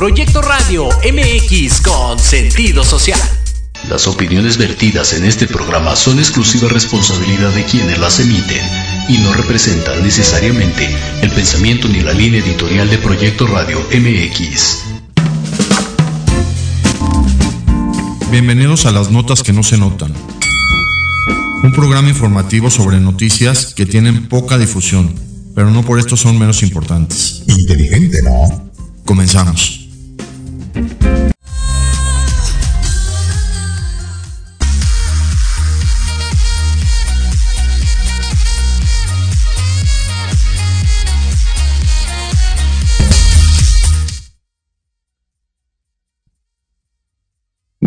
Proyecto Radio MX con sentido social. Las opiniones vertidas en este programa son exclusiva responsabilidad de quienes las emiten y no representan necesariamente el pensamiento ni la línea editorial de Proyecto Radio MX. Bienvenidos a las notas que no se notan. Un programa informativo sobre noticias que tienen poca difusión, pero no por esto son menos importantes. Inteligente, ¿no? Comenzamos.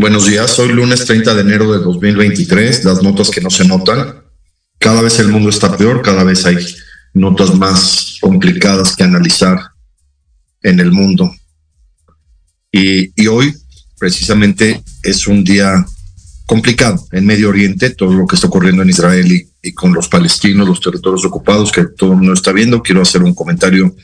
Buenos días, hoy lunes 30 de enero de 2023, las notas que no se notan. Cada vez el mundo está peor, cada vez hay notas más complicadas que analizar en el mundo. Y, hoy precisamente es un día complicado en Medio Oriente, todo lo que está ocurriendo en Israel y, y con los palestinos, los territorios ocupados que todo el mundo está viendo. Quiero hacer un comentario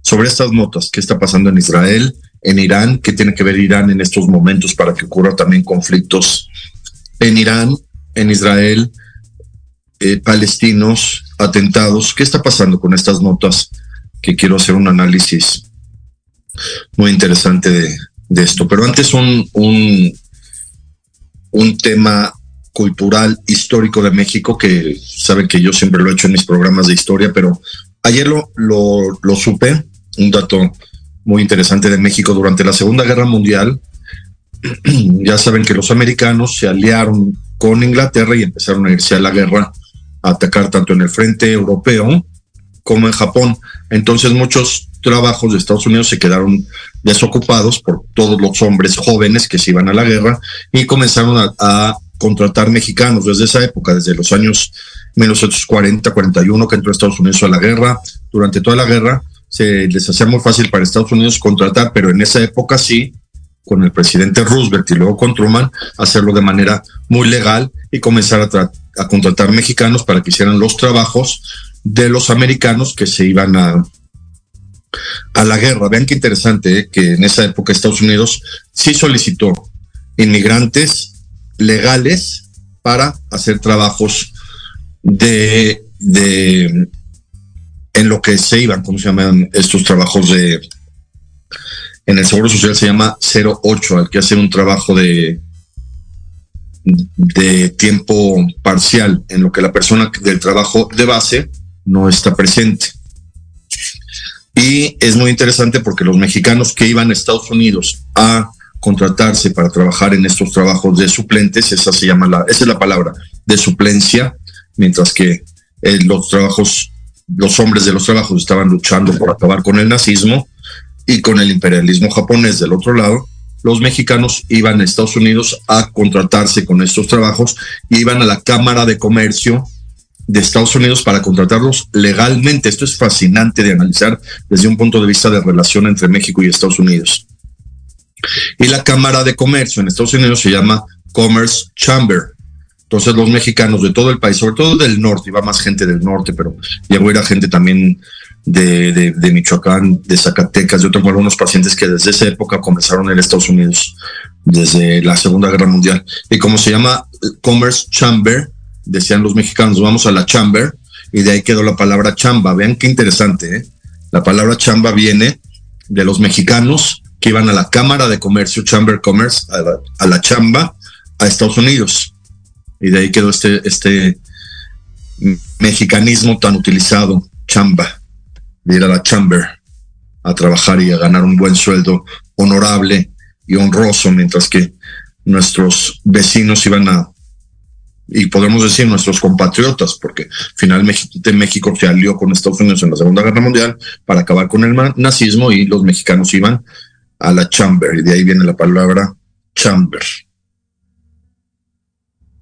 sobre estas notas, qué está pasando en Israel, en Irán, qué tiene que ver Irán en estos momentos para que ocurra también conflictos en Irán, en Israel, eh, palestinos, atentados. ¿Qué está pasando con estas notas? Que quiero hacer un análisis muy interesante de, esto. Pero antes un, un, un tema cultural histórico de México que saben que yo siempre lo he hecho en mis programas de historia, pero ayer lo, lo supe, un dato muy interesante de México durante la Segunda Guerra Mundial. ya saben que los americanos se aliaron con Inglaterra y empezaron a irse a la guerra a atacar tanto en el frente europeo como en Japón. Entonces muchos trabajos de Estados Unidos se quedaron desocupados por todos los hombres jóvenes que se iban a la guerra y comenzaron a, a contratar mexicanos desde esa época, desde los años 1940, 41 que entró Estados Unidos a la guerra. Durante toda la guerra se les hacía muy fácil para Estados Unidos contratar, pero en esa época sí, con el presidente Roosevelt y luego con Truman, hacerlo de manera muy legal y comenzar a, contratar mexicanos para que hicieran los trabajos de los americanos que se iban a, a la guerra. Vean qué interesante ¿eh? que en esa época Estados Unidos sí solicitó inmigrantes legales para hacer trabajos de, de en lo que se iban, ¿cómo se llaman estos trabajos de... En el Seguro Social se llama 08, al que hace un trabajo de, de tiempo parcial, en lo que la persona del trabajo de base no está presente. Y es muy interesante porque los mexicanos que iban a Estados Unidos a contratarse para trabajar en estos trabajos de suplentes, esa se llama la, esa es la palabra, de suplencia, mientras que eh, los trabajos los hombres de los trabajos estaban luchando por acabar con el nazismo y con el imperialismo japonés del otro lado, los mexicanos iban a Estados Unidos a contratarse con estos trabajos y iban a la Cámara de Comercio de Estados Unidos para contratarlos legalmente. Esto es fascinante de analizar desde un punto de vista de relación entre México y Estados Unidos. Y la Cámara de Comercio en Estados Unidos se llama Commerce Chamber. Entonces los mexicanos de todo el país, sobre todo del norte, iba más gente del norte, pero llegó a ir a gente también de, de, de Michoacán, de Zacatecas. Yo tengo algunos pacientes que desde esa época comenzaron en Estados Unidos, desde la Segunda Guerra Mundial. Y como se llama Commerce Chamber, decían los mexicanos, vamos a la Chamber, y de ahí quedó la palabra chamba. Vean qué interesante, ¿eh? La palabra chamba viene de los mexicanos que iban a la Cámara de Comercio, Chamber Commerce, a la, a la chamba, a Estados Unidos y de ahí quedó este, este mexicanismo tan utilizado, chamba, de ir a la chamber a trabajar y a ganar un buen sueldo honorable y honroso, mientras que nuestros vecinos iban a, y podemos decir nuestros compatriotas, porque finalmente México se alió con Estados Unidos en la Segunda Guerra Mundial para acabar con el nazismo y los mexicanos iban a la chamber, y de ahí viene la palabra chamber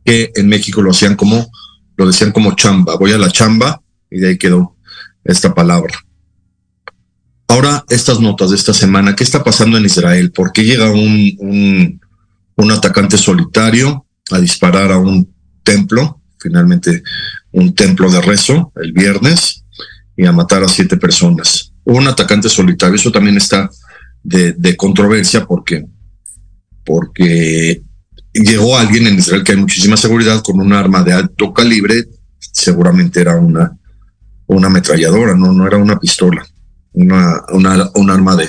que en México lo hacían como, lo decían como chamba, voy a la chamba y de ahí quedó esta palabra. Ahora, estas notas de esta semana, ¿qué está pasando en Israel? ¿Por qué llega un, un, un atacante solitario a disparar a un templo, finalmente un templo de rezo, el viernes, y a matar a siete personas? Un atacante solitario, eso también está de, controversia porque, porque llegó alguien en Israel que hay muchísima seguridad con un arma de alto calibre, seguramente era una, una ametralladora, no, no era una pistola, una, una, un arma de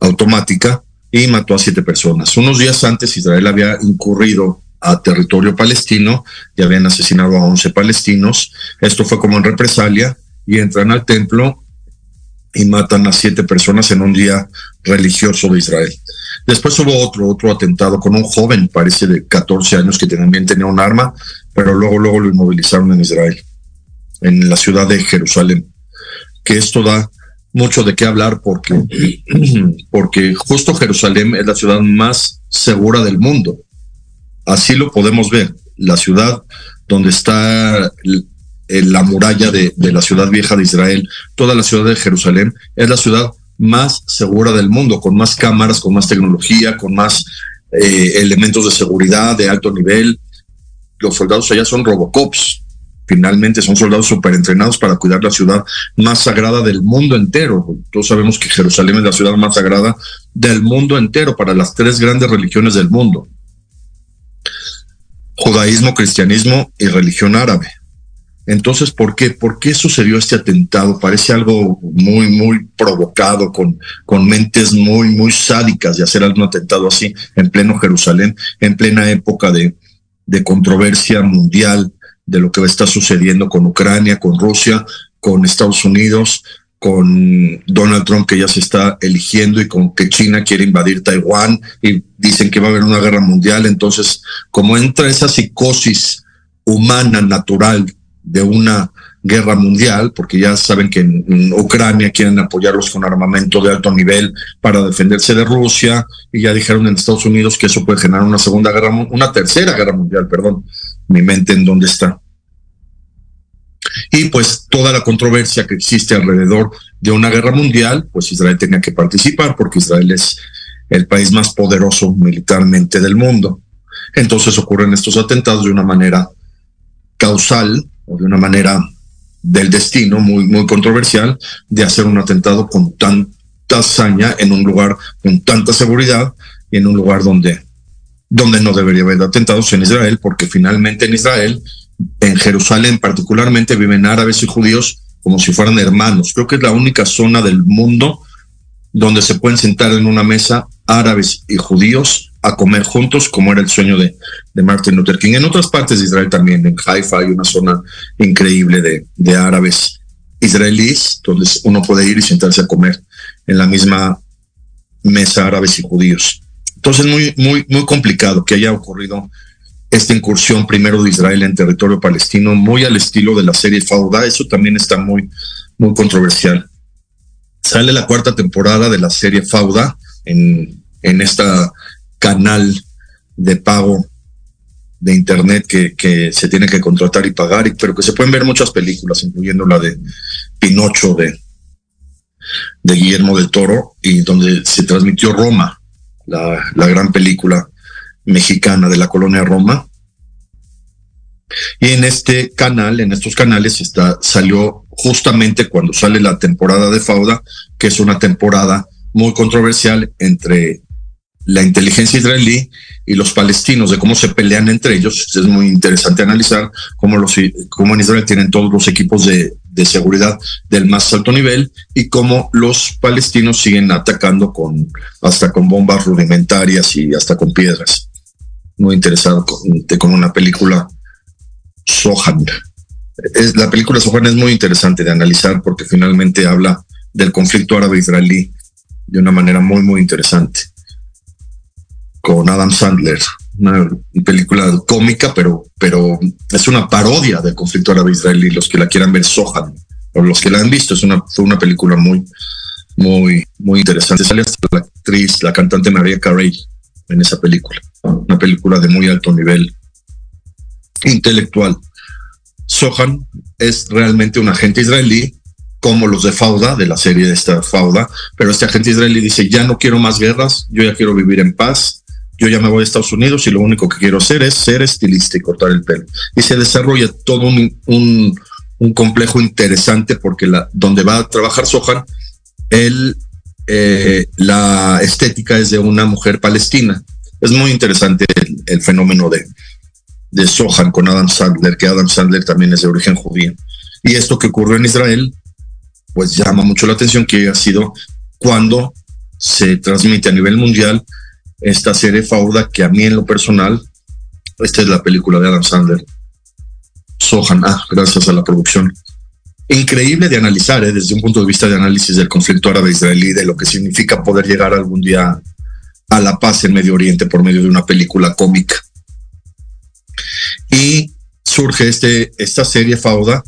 automática y mató a siete personas. Unos días antes Israel había incurrido a territorio palestino y habían asesinado a 11 palestinos. Esto fue como en represalia y entran al templo y matan a siete personas en un día religioso de Israel. Después hubo otro, otro atentado con un joven, parece de 14 años, que también tenía un arma, pero luego, luego lo inmovilizaron en Israel, en la ciudad de Jerusalén. Que esto da mucho de qué hablar porque, porque justo Jerusalén es la ciudad más segura del mundo. Así lo podemos ver. La ciudad donde está la muralla de, la ciudad vieja de Israel, toda la ciudad de Jerusalén, es la ciudad más segura del mundo, con más cámaras, con más tecnología, con más eh, elementos de seguridad de alto nivel. Los soldados allá son robocops, finalmente son soldados súper entrenados para cuidar la ciudad más sagrada del mundo entero. Todos sabemos que Jerusalén es la ciudad más sagrada del mundo entero para las tres grandes religiones del mundo. Judaísmo, cristianismo y religión árabe. Entonces, ¿por qué? ¿Por qué sucedió este atentado? Parece algo muy, muy provocado, con, con mentes muy, muy sádicas de hacer algún atentado así en pleno Jerusalén, en plena época de, de controversia mundial, de lo que está sucediendo con Ucrania, con Rusia, con Estados Unidos, con Donald Trump que ya se está eligiendo y con que China quiere invadir Taiwán y dicen que va a haber una guerra mundial. Entonces, como entra esa psicosis humana, natural de una guerra mundial, porque ya saben que en, Ucrania quieren apoyarlos con armamento de alto nivel para defenderse de Rusia, y ya dijeron en Estados Unidos que eso puede generar una segunda guerra, una tercera guerra mundial, perdón, mi mente en dónde está. Y pues toda la controversia que existe alrededor de una guerra mundial, pues Israel tenía que participar porque Israel es el país más poderoso militarmente del mundo. Entonces ocurren estos atentados de una manera causal de una manera del destino muy, muy controversial de hacer un atentado con tanta hazaña en un lugar con tanta seguridad y en un lugar donde donde no debería haber atentados en Israel, porque finalmente en Israel, en Jerusalén particularmente, viven árabes y judíos como si fueran hermanos. Creo que es la única zona del mundo donde se pueden sentar en una mesa árabes y judíos a comer juntos, como era el sueño de, de Martin Luther King. En otras partes de Israel también, en Haifa hay una zona increíble de, de árabes israelíes, donde uno puede ir y sentarse a comer en la misma mesa árabes y judíos. Entonces, muy, muy, muy complicado que haya ocurrido esta incursión primero de Israel en territorio palestino, muy al estilo de la serie Fauda. Eso también está muy, muy controversial. Sale la cuarta temporada de la serie Fauda en, en este canal de pago de internet que, se tiene que contratar y pagar, pero que se pueden ver muchas películas, incluyendo la de Pinocho de, de Guillermo del Toro, y donde se transmitió Roma, la, gran película mexicana de la colonia Roma. Y en este canal, en estos canales, está, salió justamente cuando sale la temporada de Fauda, que es una temporada muy controversial entre la inteligencia israelí y los palestinos, de cómo se pelean entre ellos. Es muy interesante analizar cómo, los, cómo en Israel tienen todos los equipos de, de seguridad del más alto nivel y cómo los palestinos siguen atacando con hasta con bombas rudimentarias y hasta con piedras. Muy interesado con, una película Sohan. Es, la película Sohan es muy interesante de analizar porque finalmente habla del conflicto árabe-israelí de una manera muy, muy interesante. Con Adam Sandler, una película cómica, pero, pero es una parodia del conflicto árabe-israelí. Los que la quieran ver, Sohan, o los que la han visto, es una, fue una película muy, muy, muy interesante. Sale hasta la actriz, la cantante María Carey en esa película. Una película de muy alto nivel intelectual. Sohan es realmente un agente israelí, como los de Fauda, de la serie de esta Fauda, pero este agente israelí dice, ya no quiero más guerras, yo ya quiero vivir en paz, yo ya me voy a Estados Unidos y lo único que quiero hacer es ser estilista y cortar el pelo. Y se desarrolla todo un, complejo interesante porque la, donde va a trabajar Sohan, él eh, la estética es de una mujer palestina. Es muy interesante el, fenómeno de, de Sohan con Adam Sandler, que Adam Sandler también es de origen judío. Y esto que ocurrió en Israel, pues llama mucho la atención que ha sido cuando se transmite a nivel mundial esta serie Fauda, que a mí en lo personal, esta es la película de Adam Sandler, Sohan, ah, gracias a la producción. Increíble de analizar ¿eh? desde un punto de vista de análisis del conflicto árabe-israelí, de lo que significa poder llegar algún día a la paz en Medio Oriente por medio de una película cómica. Y surge este, esta serie Fauda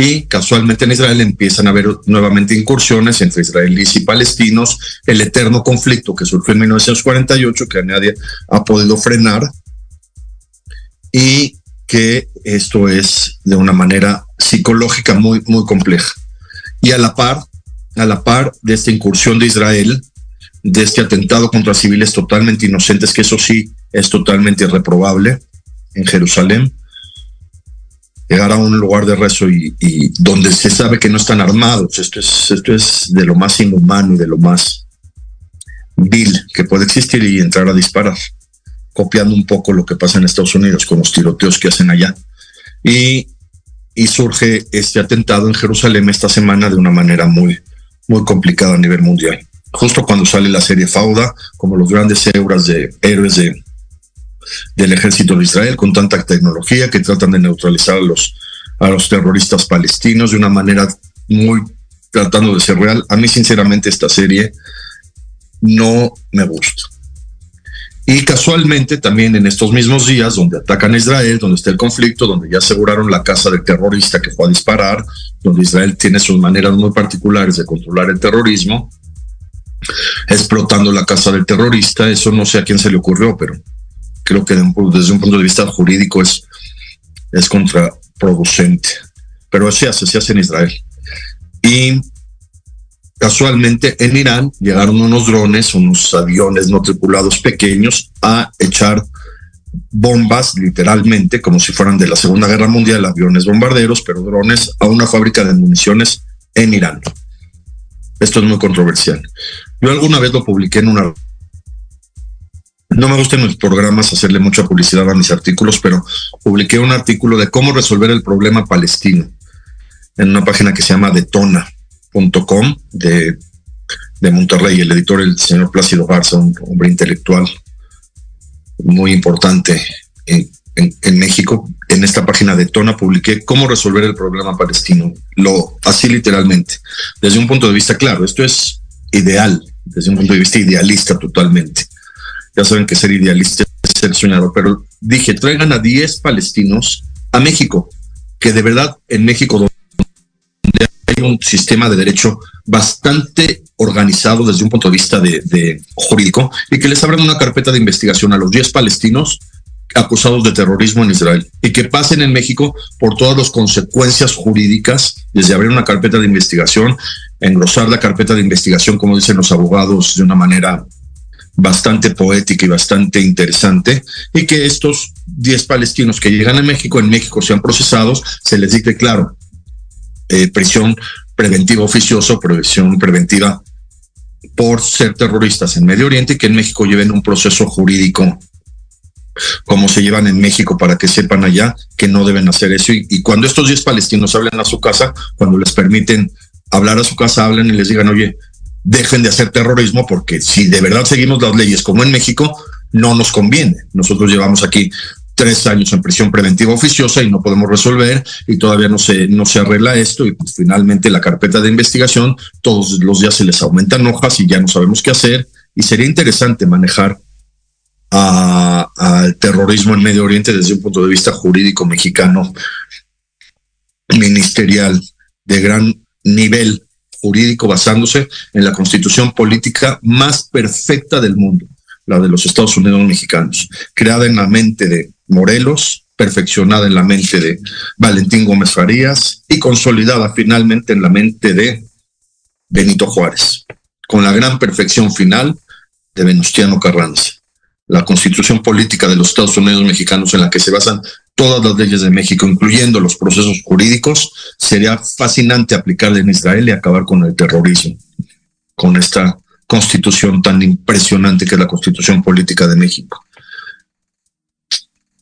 y casualmente en Israel empiezan a haber nuevamente incursiones entre israelíes y palestinos, el eterno conflicto que surgió en 1948 que nadie ha podido frenar y que esto es de una manera psicológica muy, muy compleja. Y a la par, a la par de esta incursión de Israel, de este atentado contra civiles totalmente inocentes, que eso sí es totalmente irreprobable en Jerusalén, llegar a un lugar de rezo y, donde se sabe que no están armados, esto es, esto es de lo más inhumano y de lo más vil que puede existir y entrar a disparar copiando un poco lo que pasa en Estados Unidos con los tiroteos que hacen allá. Y, surge este atentado en Jerusalén esta semana de una manera muy, muy complicada a nivel mundial. Justo cuando sale la serie Fauda, como los grandes de héroes de, del ejército de Israel con tanta tecnología que tratan de neutralizar a los, a los terroristas palestinos de una manera muy tratando de ser real. A mí sinceramente esta serie no me gusta. Y casualmente también en estos mismos días donde atacan a Israel, donde está el conflicto, donde ya aseguraron la casa del terrorista que fue a disparar, donde Israel tiene sus maneras muy particulares de controlar el terrorismo, explotando la casa del terrorista, eso no sé a quién se le ocurrió, pero creo que desde un punto de vista jurídico es, es contraproducente. Pero se hace, se hace en Israel. Y Casualmente en Irán llegaron unos drones, unos aviones no tripulados pequeños a echar bombas, literalmente, como si fueran de la Segunda Guerra Mundial, aviones bombarderos, pero drones a una fábrica de municiones en Irán. Esto es muy controversial. Yo alguna vez lo publiqué en una... No me gusta en mis programas hacerle mucha publicidad a mis artículos, pero publiqué un artículo de cómo resolver el problema palestino en una página que se llama Detona Com de, de Monterrey, el editor, el señor Plácido Garza, un hombre intelectual muy importante en, en, México. En esta página de Tona publiqué cómo resolver el problema palestino. Lo así literalmente, desde un punto de vista claro. Esto es ideal, desde un punto de vista idealista totalmente. Ya saben que ser idealista es ser soñador, pero dije, traigan a 10 palestinos a México, que de verdad en México un sistema de derecho bastante organizado desde un punto de vista de, jurídico y que les abran una carpeta de investigación a los 10 palestinos acusados de terrorismo en Israel y que pasen en México por todas las consecuencias jurídicas, desde abrir una carpeta de investigación, engrosar la carpeta de investigación, como dicen los abogados, de una manera bastante poética y bastante interesante, y que estos 10 palestinos que llegan a México, en México sean procesados, se les dicte claro, eh, prisión preventiva oficioso, prisión preventiva por ser terroristas en Medio Oriente y que en México lleven un proceso jurídico como se llevan en México para que sepan allá que no deben hacer eso. Y, cuando estos 10 palestinos hablan a su casa, cuando les permiten hablar a su casa, hablan y les digan, oye, dejen de hacer terrorismo porque si de verdad seguimos las leyes como en México, no nos conviene. Nosotros llevamos aquí tres años en prisión preventiva oficiosa y no podemos resolver y todavía no se, no se arregla esto y pues finalmente la carpeta de investigación, todos los días se les aumentan hojas y ya no sabemos qué hacer y sería interesante manejar al terrorismo en Medio Oriente desde un punto de vista jurídico mexicano, ministerial, de gran nivel jurídico basándose en la constitución política más perfecta del mundo, la de los Estados Unidos mexicanos, creada en la mente de Morelos, perfeccionada en la mente de Valentín Gómez Farías y consolidada finalmente en la mente de Benito Juárez, con la gran perfección final de Venustiano Carranza. La constitución política de los Estados Unidos mexicanos en la que se basan todas las leyes de México, incluyendo los procesos jurídicos, sería fascinante aplicarla en Israel y acabar con el terrorismo, con esta constitución tan impresionante que es la constitución política de México.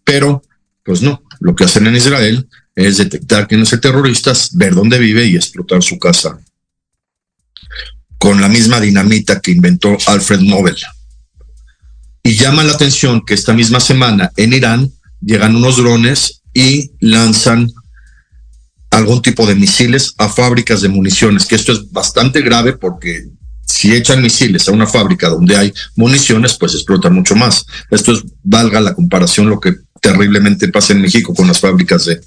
Pero, pues no, lo que hacen en Israel es detectar quién es el terrorista, ver dónde vive y explotar su casa con la misma dinamita que inventó Alfred Nobel. Y llama la atención que esta misma semana en Irán llegan unos drones y lanzan algún tipo de misiles a fábricas de municiones, que esto es bastante grave porque si echan misiles a una fábrica donde hay municiones, pues explota mucho más. Esto es, valga la comparación, lo que terriblemente pasa en México con las fábricas de,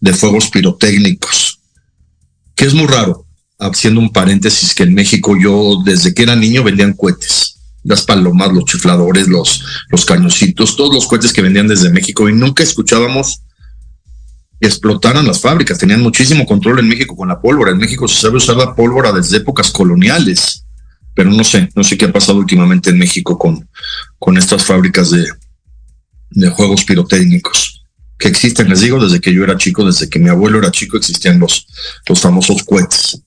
de fuegos pirotécnicos, que es muy raro. Haciendo un paréntesis, que en México yo desde que era niño vendían cohetes las palomas, los chifladores, los, los cañositos, todos los cohetes que vendían desde México y nunca escuchábamos que explotaran las fábricas. Tenían muchísimo control en México con la pólvora. En México se sabe usar la pólvora desde épocas coloniales, pero no sé, no sé qué ha pasado últimamente en México con, con estas fábricas de, de juegos pirotécnicos que existen, les digo, desde que yo era chico, desde que mi abuelo era chico, existían los, los famosos cohetes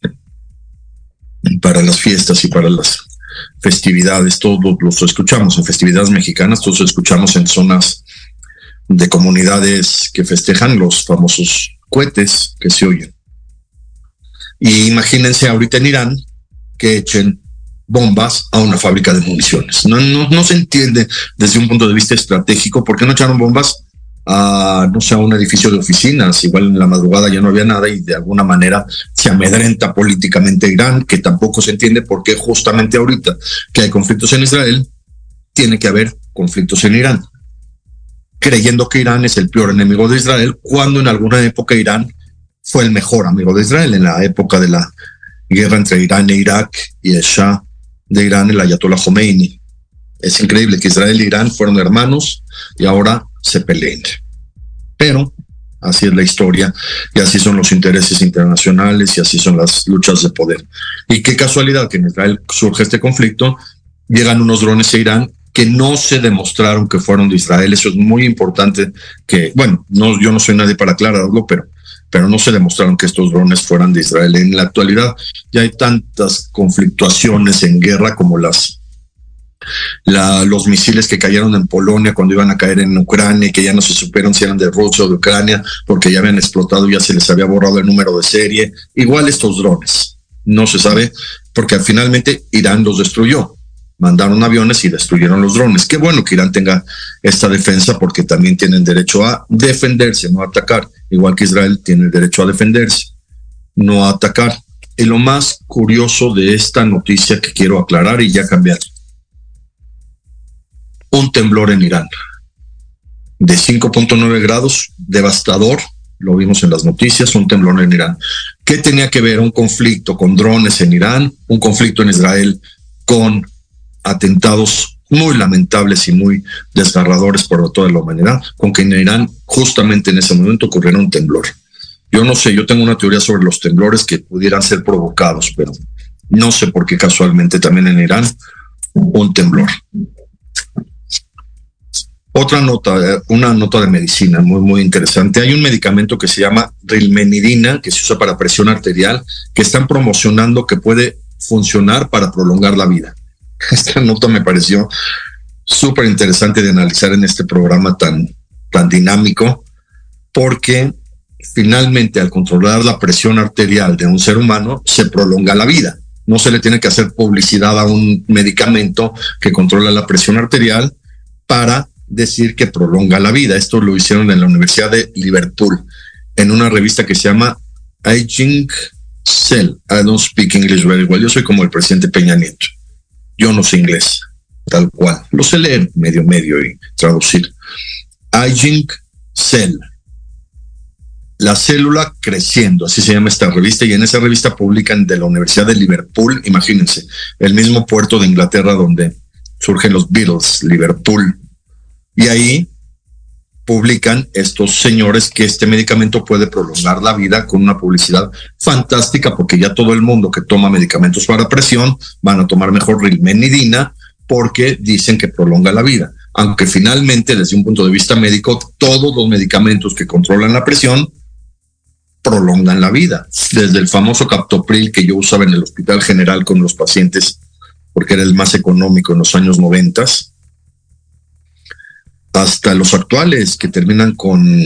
para las fiestas y para las festividades, todos los escuchamos en festividades mexicanas, todos escuchamos en zonas de comunidades que festejan los famosos cohetes que se oyen. Y imagínense ahorita en Irán que echen bombas a una fábrica de municiones. No, no, no se entiende desde un punto de vista estratégico por qué no echaron bombas a, no sé, un edificio de oficinas. Igual en la madrugada ya no había nada y de alguna manera se amedrenta políticamente Irán, que tampoco se entiende por qué justamente ahorita que hay conflictos en Israel, tiene que haber conflictos en Irán. Creyendo que Irán es el peor enemigo de Israel, cuando en alguna época Irán fue el mejor amigo de Israel, en la época de la guerra entre Irán e Irak y el Shah de Irán, el Ayatollah Khomeini. Es increíble que Israel e Irán fueron hermanos y ahora se peleen. Pero así es la historia y así son los intereses internacionales y así son las luchas de poder. Y qué casualidad que en Israel surge este conflicto, llegan unos drones a Irán que no se demostraron que fueron de Israel. Eso es muy importante que, bueno, no, yo no soy nadie para aclararlo, pero, pero no se demostraron que estos drones fueran de Israel. En la actualidad ya hay tantas conflictuaciones en guerra como las los misiles que cayeron en Polonia cuando iban a caer en Ucrania, que ya no se supieron si eran de Rusia o de Ucrania, porque ya habían explotado, ya se les había borrado el número de serie. Igual estos drones, no se sabe, porque finalmente Irán los destruyó. Mandaron aviones y destruyeron los drones. Qué bueno que Irán tenga esta defensa porque también tienen derecho a defenderse, no atacar, igual que Israel tiene el derecho a defenderse, no atacar. Y lo más curioso de esta noticia que quiero aclarar y ya cambiar un temblor en Irán de 5.9 grados, devastador, lo vimos en las noticias, un temblor en Irán. ¿Qué tenía que ver un conflicto con drones en Irán, un conflicto en Israel con atentados muy lamentables y muy desgarradores por toda la humanidad, con que en Irán justamente en ese momento ocurriera un temblor? Yo no sé, yo tengo una teoría sobre los temblores que pudieran ser provocados, pero no sé por qué casualmente también en Irán un temblor. Otra nota, una nota de medicina muy, muy interesante. Hay un medicamento que se llama rilmenidina, que se usa para presión arterial, que están promocionando que puede funcionar para prolongar la vida. Esta nota me pareció súper interesante de analizar en este programa tan, tan dinámico, porque finalmente al controlar la presión arterial de un ser humano, se prolonga la vida. No se le tiene que hacer publicidad a un medicamento que controla la presión arterial para decir que prolonga la vida. Esto lo hicieron en la Universidad de Liverpool, en una revista que se llama Aging Cell. I don't speak English very well. Yo soy como el presidente Peña Nieto. Yo no sé inglés, tal cual. Lo sé leer medio medio y traducir. Aging Cell. La célula creciendo, así se llama esta revista, y en esa revista publican de la Universidad de Liverpool, imagínense, el mismo puerto de Inglaterra donde surgen los Beatles, Liverpool, y ahí publican estos señores que este medicamento puede prolongar la vida con una publicidad fantástica porque ya todo el mundo que toma medicamentos para presión van a tomar mejor rilmenidina porque dicen que prolonga la vida. Aunque finalmente, desde un punto de vista médico, todos los medicamentos que controlan la presión prolongan la vida. Desde el famoso captopril que yo usaba en el Hospital General con los pacientes porque era el más económico en los años noventas, hasta los actuales que terminan con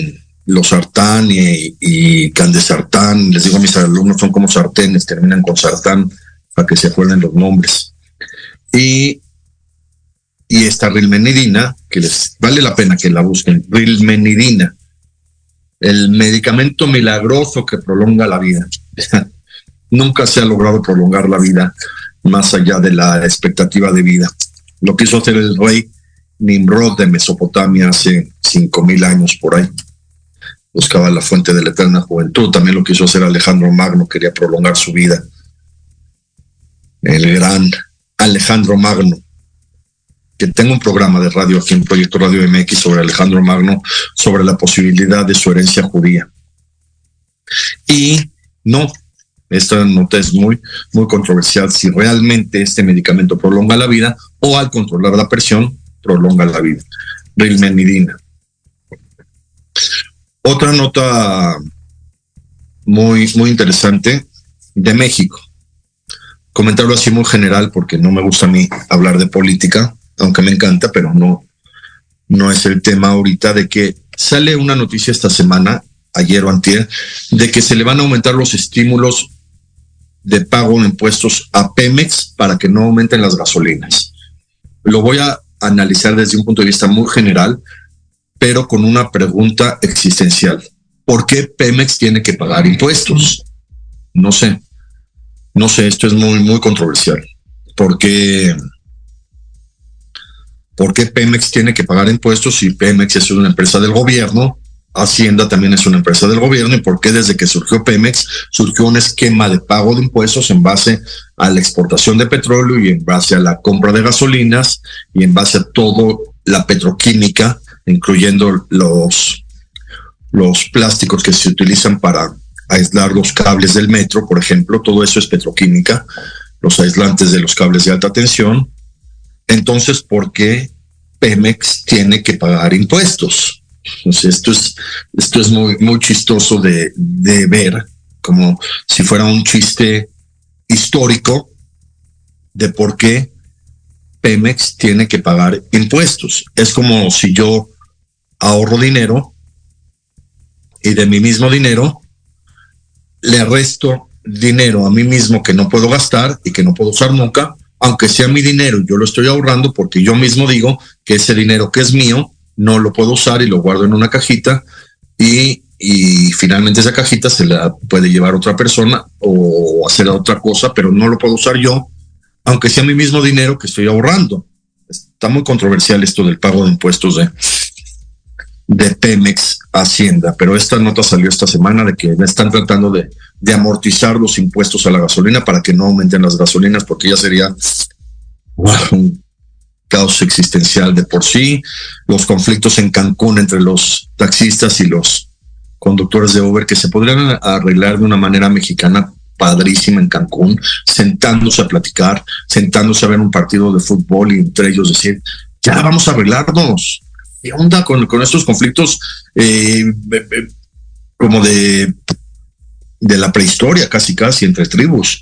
los sartán y, y candesartán, les digo a mis alumnos, son como sartenes, terminan con sartán, para que se acuerden los nombres. Y, y esta rilmenidina, que les vale la pena que la busquen, rilmenidina, el medicamento milagroso que prolonga la vida. Nunca se ha logrado prolongar la vida más allá de la expectativa de vida. Lo quiso hacer el rey Nimrod de Mesopotamia hace cinco mil años por ahí. Buscaba la fuente de la eterna juventud. También lo quiso hacer Alejandro Magno, quería prolongar su vida. El gran Alejandro Magno, que tengo un programa de radio aquí en Proyecto Radio MX sobre Alejandro Magno, sobre la posibilidad de su herencia judía. Y no, esta nota es muy, muy controversial si realmente este medicamento prolonga la vida o al controlar la presión prolonga la vida. Rilmenidina. Otra nota muy, muy interesante de México. Comentarlo así muy general porque no me gusta a mí hablar de política, aunque me encanta, pero no, no es el tema ahorita de que sale una noticia esta semana, ayer o antier, de que se le van a aumentar los estímulos de pago de impuestos a Pemex para que no aumenten las gasolinas. Lo voy a analizar desde un punto de vista muy general, pero con una pregunta existencial. ¿Por qué Pemex tiene que pagar impuestos? No sé. No sé, esto es muy, muy controversial. ¿Por qué, ¿Por Pemex tiene que pagar impuestos si Pemex es una empresa del gobierno? Hacienda también es una empresa del gobierno y por qué desde que surgió Pemex surgió un esquema de pago de impuestos en base a la exportación de petróleo y en base a la compra de gasolinas y en base a todo la petroquímica, incluyendo los, los plásticos que se utilizan para aislar los cables del metro, por ejemplo, todo eso es petroquímica, los aislantes de los cables de alta tensión. Entonces, ¿por qué Pemex tiene que pagar impuestos? Entonces, esto es, esto es muy, muy chistoso de, de ver, como si fuera un chiste histórico de por qué Pemex tiene que pagar impuestos. Es como si yo ahorro dinero y de mi mismo dinero le resto dinero a mí mismo que no puedo gastar y que no puedo usar nunca, aunque sea mi dinero, yo lo estoy ahorrando porque yo mismo digo que ese dinero que es mío no lo puedo usar y lo guardo en una cajita y, y finalmente esa cajita se la puede llevar otra persona o hacer otra cosa, pero no lo puedo usar yo, aunque sea mi mismo dinero que estoy ahorrando. Está muy controversial esto del pago de impuestos de, de Pemex Hacienda, pero esta nota salió esta semana de que están tratando de, de amortizar los impuestos a la gasolina para que no aumenten las gasolinas, porque ya sería un caos existencial de por sí, los conflictos en Cancún entre los taxistas y los conductores de Uber que se podrían arreglar de una manera mexicana padrísima en Cancún, sentándose a platicar, sentándose a ver un partido de fútbol y entre ellos decir, ya vamos a arreglarnos. ¿Qué onda con, estos conflictos eh, como de, de la prehistoria, casi casi, entre tribus?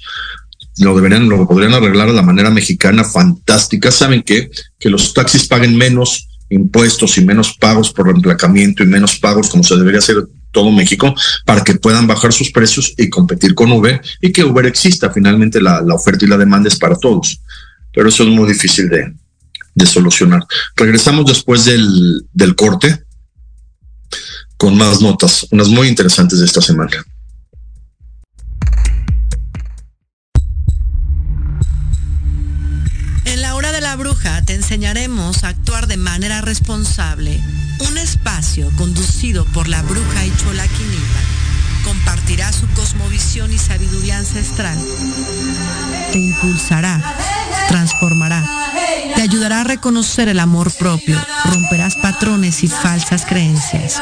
Lo deberían, lo podrían arreglar de la manera mexicana fantástica. Saben que los taxis paguen menos impuestos y menos pagos por emplacamiento y menos pagos como se debería hacer todo México para que puedan bajar sus precios y competir con Uber y que Uber exista. Finalmente la, la oferta y la demanda es para todos, pero eso es muy difícil de, de solucionar. Regresamos después del, del corte con más notas, unas muy interesantes de esta semana. Enseñaremos a actuar de manera responsable. Un espacio conducido por la bruja y Chola. Compartirá su cosmovisión y sabiduría ancestral. Te impulsará, transformará. Te ayudará a reconocer el amor propio. Romperás patrones y falsas creencias.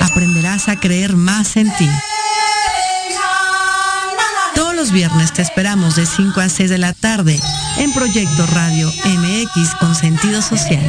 Aprenderás a creer más en ti los viernes te esperamos de 5 a 6 de la tarde en Proyecto Radio MX con sentido social.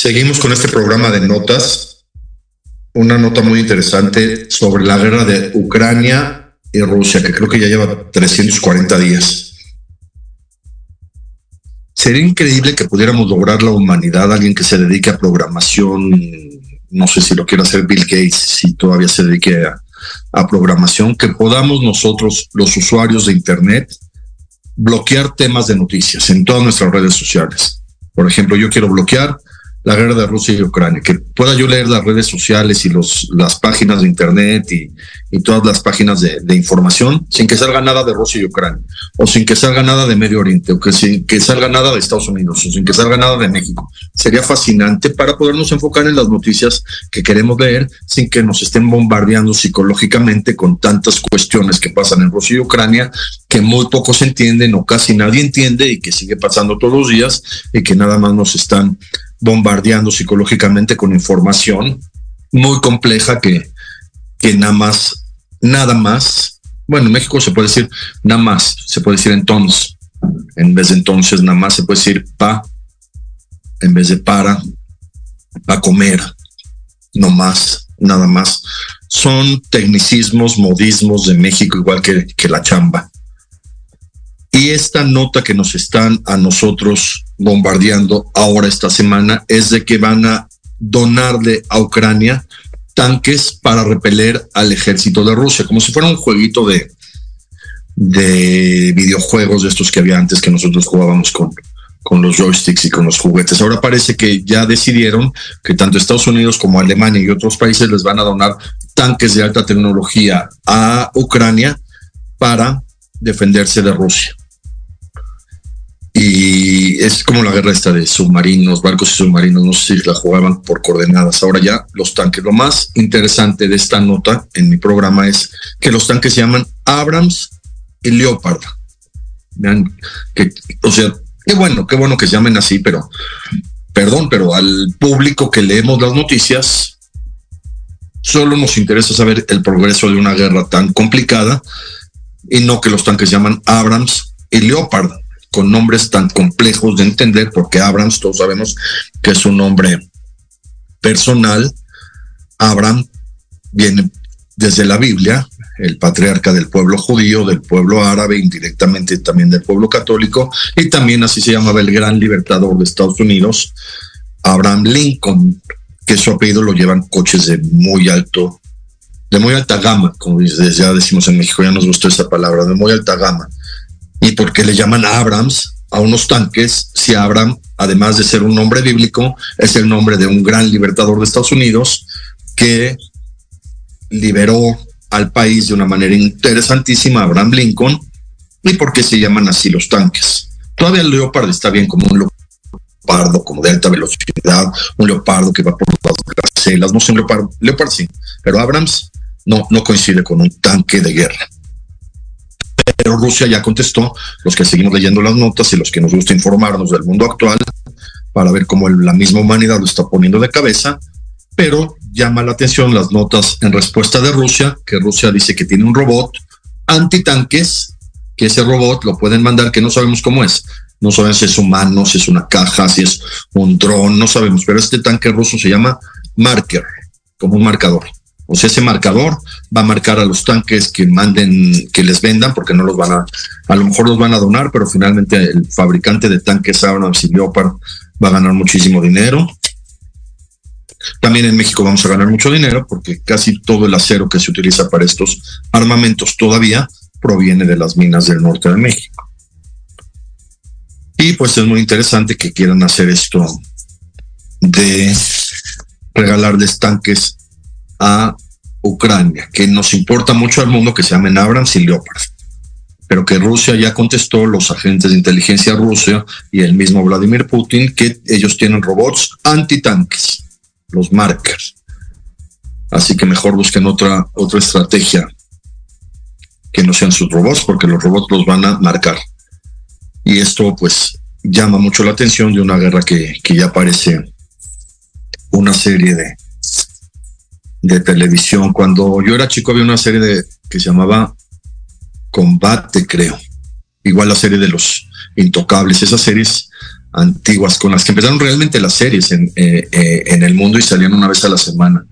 Seguimos con este programa de notas. Una nota muy interesante sobre la guerra de Ucrania y Rusia, que creo que ya lleva 340 días. Sería increíble que pudiéramos lograr la humanidad, alguien que se dedique a programación, no sé si lo quiere hacer Bill Gates, si todavía se dedique a, a programación, que podamos nosotros, los usuarios de Internet, bloquear temas de noticias en todas nuestras redes sociales. Por ejemplo, yo quiero bloquear la guerra de Rusia y Ucrania, que pueda yo leer las redes sociales y los, las páginas de Internet y, y todas las páginas de, información sin que salga nada de Rusia y Ucrania, o sin que salga nada de Medio Oriente, o que sin que salga nada de Estados Unidos, o sin que salga nada de México. Sería fascinante para podernos enfocar en las noticias que queremos leer sin que nos estén bombardeando psicológicamente con tantas cuestiones que pasan en Rusia y Ucrania que muy poco se entienden o casi nadie entiende y que sigue pasando todos los días y que nada más nos están bombardeando psicológicamente con información muy compleja que, que nada más, nada más, bueno, en México se puede decir nada más, se puede decir entonces, en vez de entonces nada más se puede decir pa, en vez de para, pa comer, no más, nada más. Son tecnicismos, modismos de México, igual que, que la chamba. Y esta nota que nos están a nosotros bombardeando ahora esta semana es de que van a donarle a Ucrania tanques para repeler al ejército de Rusia, como si fuera un jueguito de, de videojuegos de estos que había antes que nosotros jugábamos con, con los joysticks y con los juguetes. Ahora parece que ya decidieron que tanto Estados Unidos como Alemania y otros países les van a donar tanques de alta tecnología a Ucrania para defenderse de Rusia y es como la guerra esta de submarinos, barcos y submarinos, no sé si la jugaban por coordenadas. Ahora ya los tanques. Lo más interesante de esta nota en mi programa es que los tanques se llaman Abrams y Leopard. Vean que, o sea, qué bueno, qué bueno que se llamen así, pero perdón, pero al público que leemos las noticias solo nos interesa saber el progreso de una guerra tan complicada y no que los tanques se llaman Abrams y Leopard con nombres tan complejos de entender, porque Abrams, todos sabemos que es un nombre personal. Abraham viene desde la Biblia, el patriarca del pueblo judío, del pueblo árabe, indirectamente también del pueblo católico, y también así se llamaba el gran libertador de Estados Unidos, Abraham Lincoln, que su apellido lo llevan coches de muy alto, de muy alta gama, como ya decimos en México, ya nos gustó esa palabra, de muy alta gama y por qué le llaman Abrams a unos tanques si Abraham, además de ser un nombre bíblico, es el nombre de un gran libertador de Estados Unidos que liberó al país de una manera interesantísima Abraham Lincoln y por qué se llaman así los tanques. Todavía el Leopard está bien como un leopardo, como de alta velocidad, un leopardo que va por las gacelas, no sé, un leopardo, leopard sí, pero Abrams no coincide con un tanque de guerra. Pero Rusia ya contestó, los que seguimos leyendo las notas y los que nos gusta informarnos del mundo actual, para ver cómo la misma humanidad lo está poniendo de cabeza, pero llama la atención las notas en respuesta de Rusia, que Rusia dice que tiene un robot antitanques, que ese robot lo pueden mandar, que no sabemos cómo es. No sabemos si es humano, si es una caja, si es un dron, no sabemos, pero este tanque ruso se llama Marker, como un marcador. O sea, ese marcador va a marcar a los tanques que manden, que les vendan, porque no los van a, a lo mejor los van a donar, pero finalmente el fabricante de tanques Abrams y Leopard va a ganar muchísimo dinero. También en México vamos a ganar mucho dinero porque casi todo el acero que se utiliza para estos armamentos todavía proviene de las minas del norte de México. Y pues es muy interesante que quieran hacer esto de regalarles tanques a Ucrania, que nos importa mucho al mundo que se llamen Abrams y Leopard, pero que Rusia ya contestó, los agentes de inteligencia rusa y el mismo Vladimir Putin, que ellos tienen robots antitanques los markers. Así que mejor busquen otra, otra estrategia que no sean sus robots, porque los robots los van a marcar. Y esto pues llama mucho la atención de una guerra que, que ya parece una serie de, de televisión. Cuando yo era chico había una serie de, que se llamaba Combate, creo. Igual la serie de los Intocables. Esas series antiguas con las que empezaron realmente las series en, eh, eh, en el mundo y salían una vez a la semana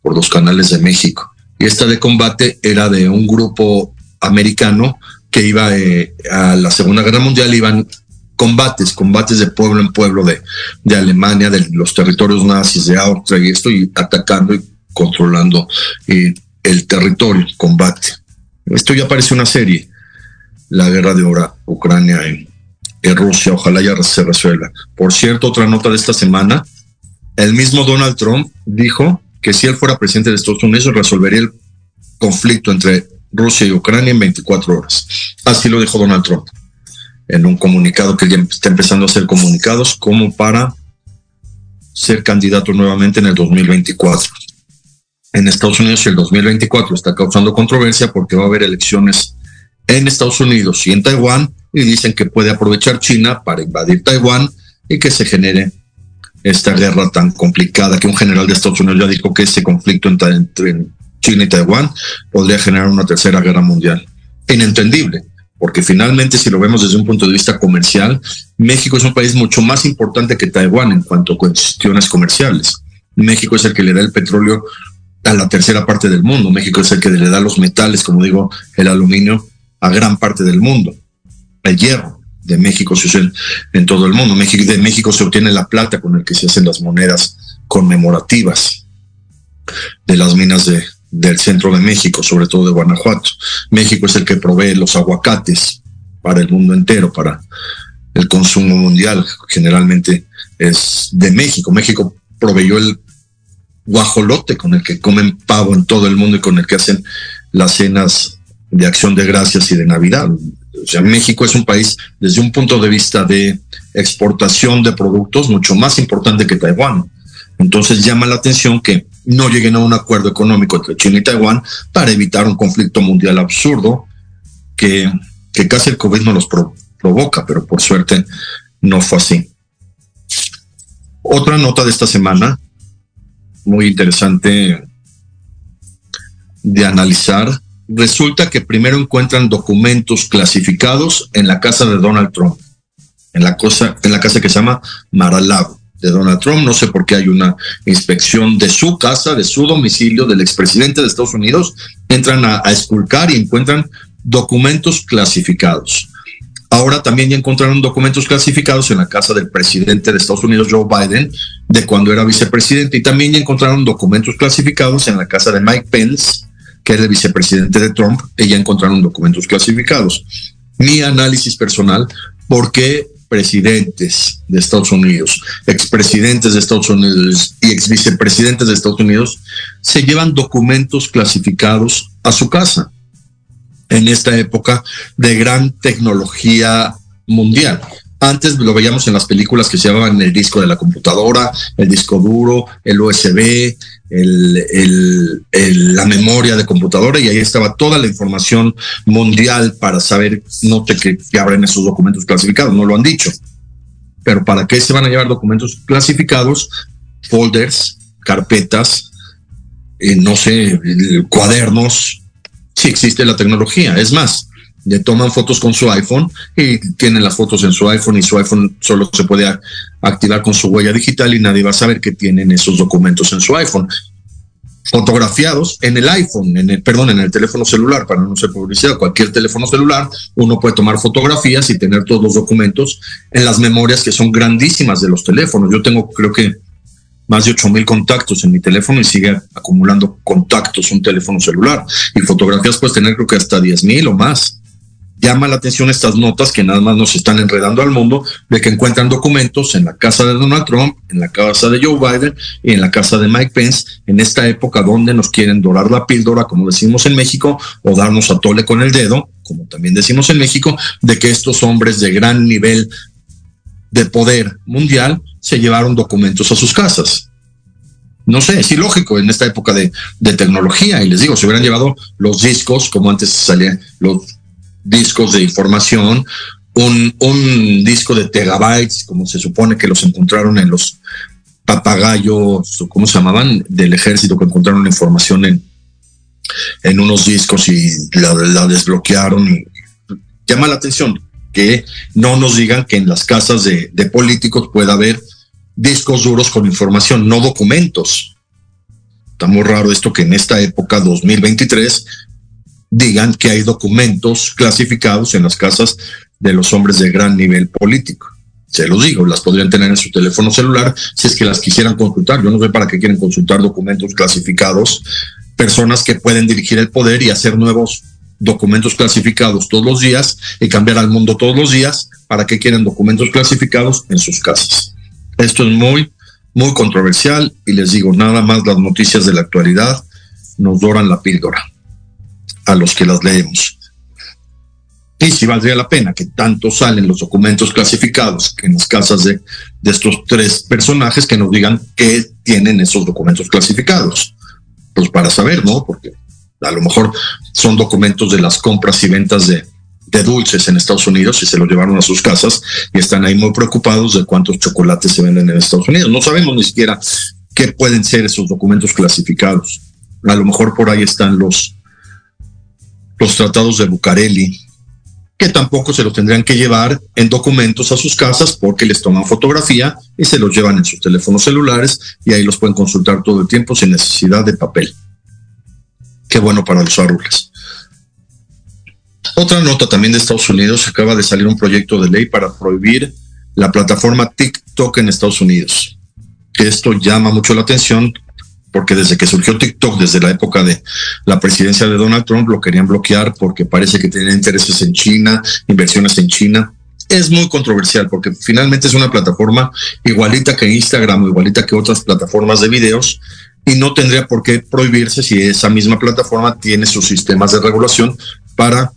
por los canales de México. Y esta de combate era de un grupo americano que iba eh, a la Segunda Guerra Mundial, iban combates, combates de pueblo en pueblo de, de Alemania, de los territorios nazis, de Austria y esto, y atacando y controlando el territorio, combate. Esto ya parece una serie, la guerra de ahora Ucrania en, en Rusia. Ojalá ya se resuelva. Por cierto, otra nota de esta semana, el mismo Donald Trump dijo que si él fuera presidente de Estados Unidos resolvería el conflicto entre Rusia y Ucrania en 24 horas. Así lo dijo Donald Trump en un comunicado que ya está empezando a hacer comunicados como para ser candidato nuevamente en el 2024. En Estados Unidos el 2024 está causando controversia porque va a haber elecciones en Estados Unidos y en Taiwán y dicen que puede aprovechar China para invadir Taiwán y que se genere esta guerra tan complicada que un general de Estados Unidos ya dijo que ese conflicto entre China y Taiwán podría generar una tercera guerra mundial. Inentendible, porque finalmente si lo vemos desde un punto de vista comercial, México es un país mucho más importante que Taiwán en cuanto a cuestiones comerciales. México es el que le da el petróleo a la tercera parte del mundo. México es el que le da los metales, como digo, el aluminio a gran parte del mundo. El hierro de México se usa en, todo el mundo. México, de México se obtiene la plata con el que se hacen las monedas conmemorativas de las minas de, del centro de México, sobre todo de Guanajuato. México es el que provee los aguacates para el mundo entero, para el consumo mundial. Generalmente es de México. México proveyó el guajolote con el que comen pavo en todo el mundo y con el que hacen las cenas de acción de gracias y de Navidad. O sea, México es un país desde un punto de vista de exportación de productos mucho más importante que Taiwán. Entonces llama la atención que no lleguen a un acuerdo económico entre China y Taiwán para evitar un conflicto mundial absurdo que, que casi el COVID no los provoca, pero por suerte no fue así. Otra nota de esta semana, muy interesante de analizar, resulta que primero encuentran documentos clasificados en la casa de Donald Trump, en la, cosa, en la casa que se llama Mar-a-Lago de Donald Trump. No sé por qué hay una inspección de su casa, de su domicilio, del expresidente de Estados Unidos. Entran a, a y encuentran documentos clasificados. Ahora también ya encontraron documentos clasificados en la casa del presidente de Estados Unidos, Joe Biden, de cuando era vicepresidente. Y también ya encontraron documentos clasificados en la casa de Mike Pence, que era el vicepresidente de Trump, y ya encontraron documentos clasificados. Mi análisis personal, ¿por qué presidentes de Estados Unidos, expresidentes de Estados Unidos y ex vicepresidentes de Estados Unidos se llevan documentos clasificados a su casa en esta época de gran tecnología mundial. Antes lo veíamos en las películas que se llamaban el disco de la computadora, el disco duro, el USB, la memoria de computadora y ahí estaba toda la información mundial para saber, no sé qué, qué habrá en esos documentos clasificados, no lo han dicho. Pero ¿para qué se van a llevar documentos clasificados? Folders, carpetas, eh, no sé, cuadernos, si existe la tecnología. Es más, le toman fotos con su iPhone y tienen las fotos en su iPhone y su iPhone solo se puede activar con su huella digital y nadie va a saber que tienen esos documentos en su iPhone. Fotografiados en el iPhone, en el, perdón, en el teléfono celular, para no ser publicidad, cualquier teléfono celular, uno puede tomar fotografías y tener todos los documentos en las memorias que son grandísimas de los teléfonos. Yo tengo, creo que, más de 8000 contactos en mi teléfono y sigue acumulando contactos un teléfono celular. Y fotografías puedes tener creo que hasta 10.000 o más llama la atención estas notas que nada más nos están enredando al mundo de que encuentran documentos en la casa de Donald Trump, en la casa de Joe Biden y en la casa de Mike Pence, en esta época donde nos quieren dorar la píldora, como decimos en México, o darnos a tole con el dedo, como también decimos en México, de que estos hombres de gran nivel de poder mundial se llevaron documentos a sus casas. No sé, es ilógico en esta época de, tecnología. Y les digo, se hubieran llevado los discos, como antes salían los discos de información, un, un disco de tegabytes, como se supone que los encontraron en los papagayos, ¿cómo se llamaban? Del ejército que encontraron información en, en unos discos y la, desbloquearon. Y llama la atención que no nos digan que en las casas de, políticos pueda haber discos duros con información, no documentos. Está muy raro esto que en esta época 2023 digan que hay documentos clasificados en las casas de los hombres de gran nivel político. Se los digo, las podrían tener en su teléfono celular si es que las quisieran consultar. Yo no sé para qué quieren consultar documentos clasificados, personas que pueden dirigir el poder y hacer nuevos documentos clasificados todos los días y cambiar al mundo todos los días. ¿Para qué quieren documentos clasificados en sus casas? Esto es muy, muy controversial y les digo, nada más las noticias de la actualidad nos doran la píldora a los que las leemos. Y si valdría la pena que tanto salen los documentos clasificados en las casas de, de estos tres personajes que nos digan qué tienen esos documentos clasificados. Pues para saber, ¿no? Porque a lo mejor son documentos de las compras y ventas de, dulces en Estados Unidos y se los llevaron a sus casas y están ahí muy preocupados de cuántos chocolates se venden en Estados Unidos. No sabemos ni siquiera qué pueden ser esos documentos clasificados. A lo mejor por ahí están los, los tratados de Bucareli, que tampoco se los tendrían que llevar en documentos a sus casas porque les toman fotografía y se los llevan en sus teléfonos celulares y ahí los pueden consultar todo el tiempo sin necesidad de papel. Qué bueno para los árboles. Otra nota también de Estados Unidos, acaba de salir un proyecto de ley para prohibir la plataforma TikTok en Estados Unidos. Esto llama mucho la atención porque desde que surgió TikTok, desde la época de la presidencia de Donald Trump, lo querían bloquear porque parece que tienen intereses en China, inversiones en China. Es muy controversial porque finalmente es una plataforma igualita que Instagram igualita que otras plataformas de videos y no tendría por qué prohibirse si esa misma plataforma tiene sus sistemas de regulación para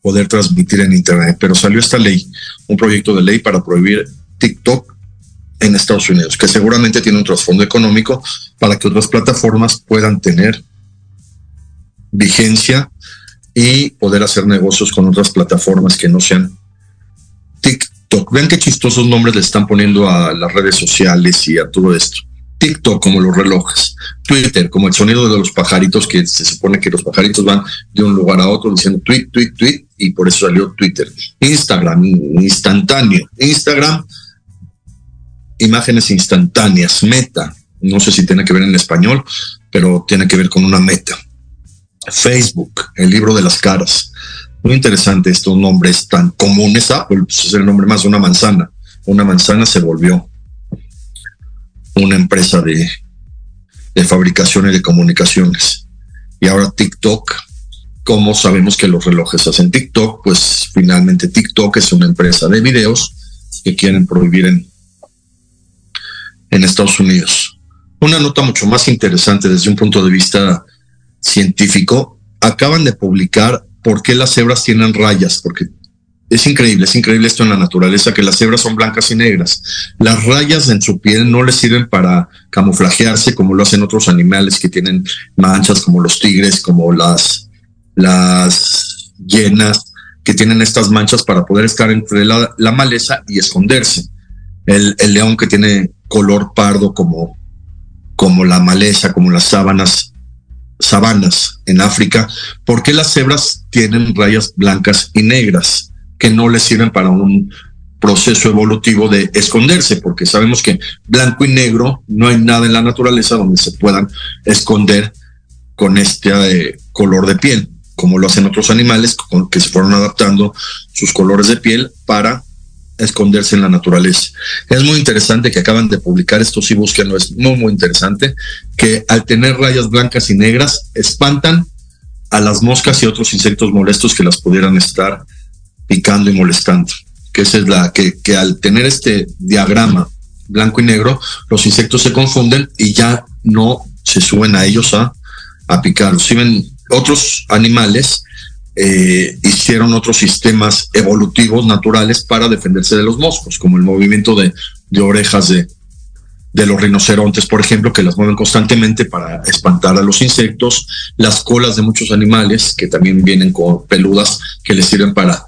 poder transmitir en Internet. Pero salió esta ley, un proyecto de ley para prohibir TikTok en Estados Unidos, que seguramente tiene un trasfondo económico para que otras plataformas puedan tener vigencia y poder hacer negocios con otras plataformas que no sean TikTok. Vean qué chistosos nombres le están poniendo a las redes sociales y a todo esto. TikTok como los relojes, Twitter como el sonido de los pajaritos, que se supone que los pajaritos van de un lugar a otro diciendo tweet, tweet, tweet, y por eso salió Twitter. Instagram, instantáneo. Instagram imágenes instantáneas, meta. No sé si tiene que ver en español, pero tiene que ver con una meta. Facebook, el libro de las caras. Muy interesante estos nombres tan comunes. Apple pues, es el nombre más de una manzana. Una manzana se volvió una empresa de, de fabricación y de comunicaciones. Y ahora TikTok, como sabemos que los relojes hacen TikTok, pues finalmente TikTok es una empresa de videos que quieren prohibir en, en Estados Unidos. Una nota mucho más interesante desde un punto de vista científico, acaban de publicar por qué las cebras tienen rayas, porque es increíble, es increíble esto en la naturaleza, que las cebras son blancas y negras. Las rayas en su piel no les sirven para camuflajearse como lo hacen otros animales que tienen manchas, como los tigres, como las, las hienas, que tienen estas manchas para poder estar entre la, la maleza y esconderse. El, el, león que tiene color pardo como, como la maleza, como las sábanas, sabanas en África. ¿Por qué las cebras tienen rayas blancas y negras? Que no les sirven para un proceso evolutivo de esconderse, porque sabemos que blanco y negro no hay nada en la naturaleza donde se puedan esconder con este eh, color de piel, como lo hacen otros animales que se fueron adaptando sus colores de piel para esconderse en la naturaleza. Es muy interesante que acaban de publicar esto, si buscan, es muy, muy interesante, que al tener rayas blancas y negras espantan a las moscas y otros insectos molestos que las pudieran estar picando y molestando, que esa es la que, que al tener este diagrama blanco y negro, los insectos se confunden y ya no se suben a ellos a, a picar. Si ven otros animales, eh, hicieron otros sistemas evolutivos naturales para defenderse de los moscos, como el movimiento de, de orejas de, de los rinocerontes, por ejemplo, que las mueven constantemente para espantar a los insectos, las colas de muchos animales que también vienen con peludas que les sirven para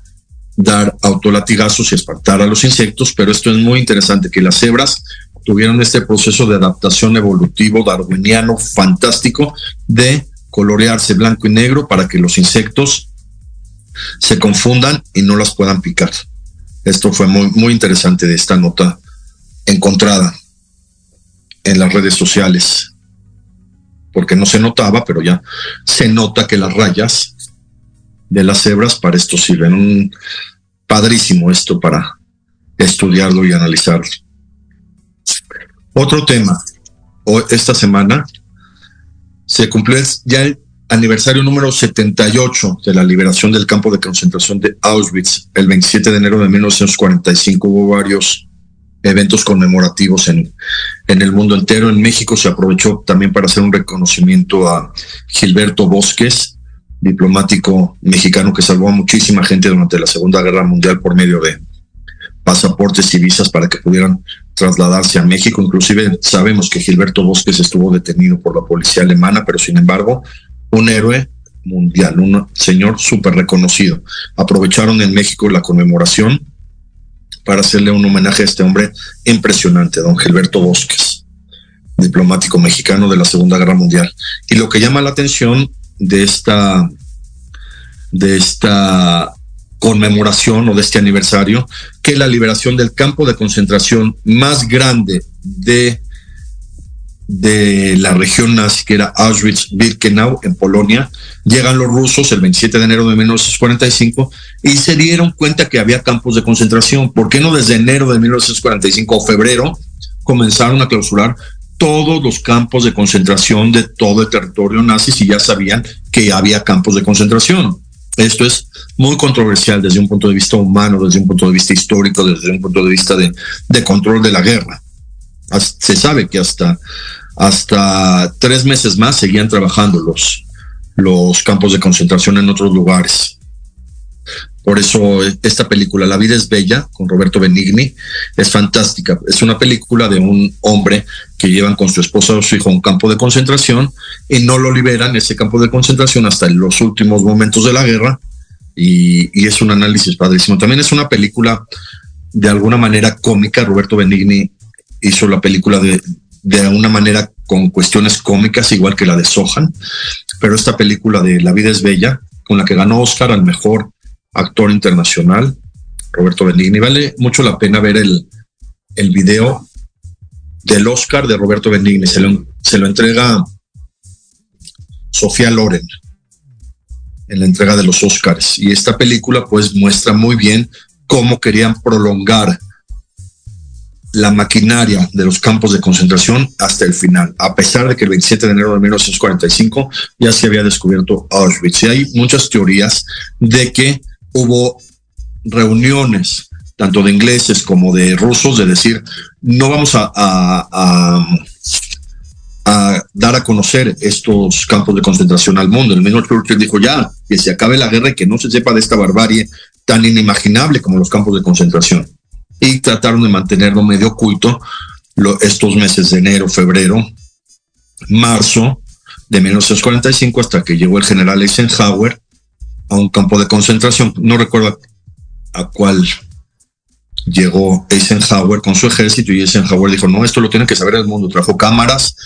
dar autolatigazos y espantar a los insectos, pero esto es muy interesante, que las cebras tuvieron este proceso de adaptación evolutivo darwiniano fantástico de colorearse blanco y negro para que los insectos se confundan y no las puedan picar. Esto fue muy, muy interesante de esta nota encontrada en las redes sociales, porque no se notaba, pero ya se nota que las rayas de las cebras para esto sirven. Un padrísimo esto para estudiarlo y analizarlo. Otro tema, esta semana se cumplió ya el aniversario número 78 de la liberación del campo de concentración de Auschwitz. El 27 de enero de 1945 hubo varios eventos conmemorativos en, en el mundo entero. En México se aprovechó también para hacer un reconocimiento a Gilberto Bosques, diplomático mexicano que salvó a muchísima gente durante la Segunda Guerra Mundial por medio de pasaportes y visas para que pudieran trasladarse a México. Inclusive sabemos que Gilberto Bosques estuvo detenido por la policía alemana, pero sin embargo, un héroe mundial, un señor súper reconocido. Aprovecharon en México la conmemoración para hacerle un homenaje a este hombre impresionante, don Gilberto Bosques, diplomático mexicano de la Segunda Guerra Mundial. Y lo que llama la atención de esta, de esta conmemoración o de este aniversario, que la liberación del campo de concentración más grande de, de la región nazi, que era Auschwitz-Birkenau, en Polonia, llegan los rusos el 27 de enero de 1945 y se dieron cuenta que había campos de concentración. ¿Por qué no desde enero de 1945 o febrero comenzaron a clausurar todos los campos de concentración de todo el territorio nazi si ya sabían que había campos de concentración. Esto es muy controversial desde un punto de vista humano, desde un punto de vista histórico, desde un punto de vista de, de control de la guerra. Se sabe que hasta, hasta tres meses más seguían trabajando los, los campos de concentración en otros lugares. Por eso esta película, La vida es bella, con Roberto Benigni, es fantástica. Es una película de un hombre que llevan con su esposa o su hijo a un campo de concentración y no lo liberan ese campo de concentración hasta los últimos momentos de la guerra. Y, es un análisis padrísimo. También es una película de alguna manera cómica. Roberto Benigni hizo la película de, de una manera con cuestiones cómicas, igual que la de Sohan. Pero esta película de La vida es bella, con la que ganó Oscar al mejor actor internacional, Roberto Benigni. Vale mucho la pena ver el, el video del Oscar de Roberto Benigni. Se lo, se lo entrega Sofía Loren en la entrega de los Oscars. Y esta película pues muestra muy bien cómo querían prolongar la maquinaria de los campos de concentración hasta el final, a pesar de que el 27 de enero de 1945 ya se había descubierto Auschwitz. Y hay muchas teorías de que hubo reuniones tanto de ingleses como de rusos, de decir, no vamos a, dar a conocer estos campos de concentración al mundo. El mismo Churchill dijo ya, que se acabe la guerra y que no se sepa de esta barbarie tan inimaginable como los campos de concentración. Y trataron de mantenerlo medio oculto estos meses de enero, febrero, marzo de 1945 hasta que llegó el general Eisenhower a un campo de concentración. No recuerdo a cuál llegó Eisenhower con su ejército y Eisenhower dijo, no, esto lo tiene que saber el mundo. Trajo cámaras,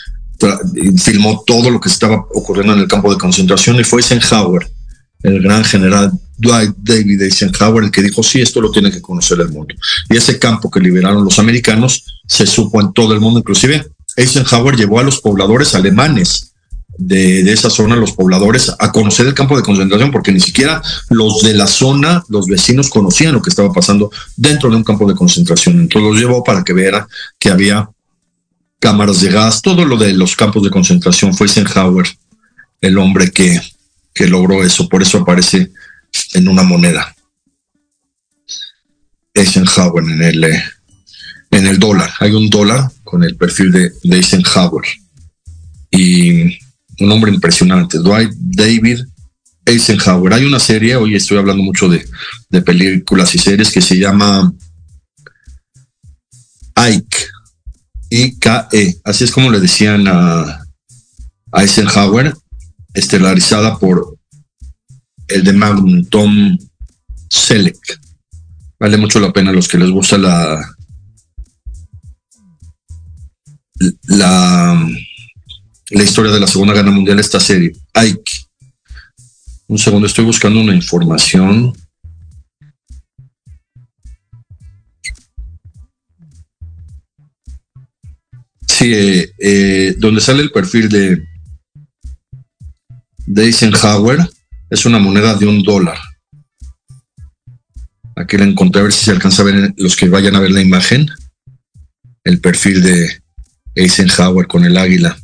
filmó todo lo que estaba ocurriendo en el campo de concentración y fue Eisenhower, el gran general Dwight David Eisenhower, el que dijo, sí, esto lo tiene que conocer el mundo. Y ese campo que liberaron los americanos se supo en todo el mundo, inclusive Eisenhower llevó a los pobladores alemanes de, esa zona, los pobladores, a conocer el campo de concentración, porque ni siquiera los de la zona, los vecinos conocían lo que estaba pasando dentro de un campo de concentración. Entonces los llevó para que viera que había cámaras de gas, todo lo de los campos de concentración. Fue Eisenhower el hombre que, que logró eso, por eso aparece en una moneda. Eisenhower en el, eh, en el dólar. Hay un dólar con el perfil de, de Eisenhower. Y un hombre impresionante, Dwight David Eisenhower. Hay una serie, hoy estoy hablando mucho de, películas y series que se llama Ike, I-K-E, así es como le decían a, Eisenhower, estelarizada por el de Magnum, Tom Selleck. Vale mucho la pena los que les gusta la la la historia de la Segunda Guerra Mundial esta serie. Ike. Un segundo, estoy buscando una información. Sí, eh, eh, donde sale el perfil de, de Eisenhower es una moneda de un dólar. Aquí la encontré a ver si se alcanza a ver los que vayan a ver la imagen. El perfil de Eisenhower con el águila.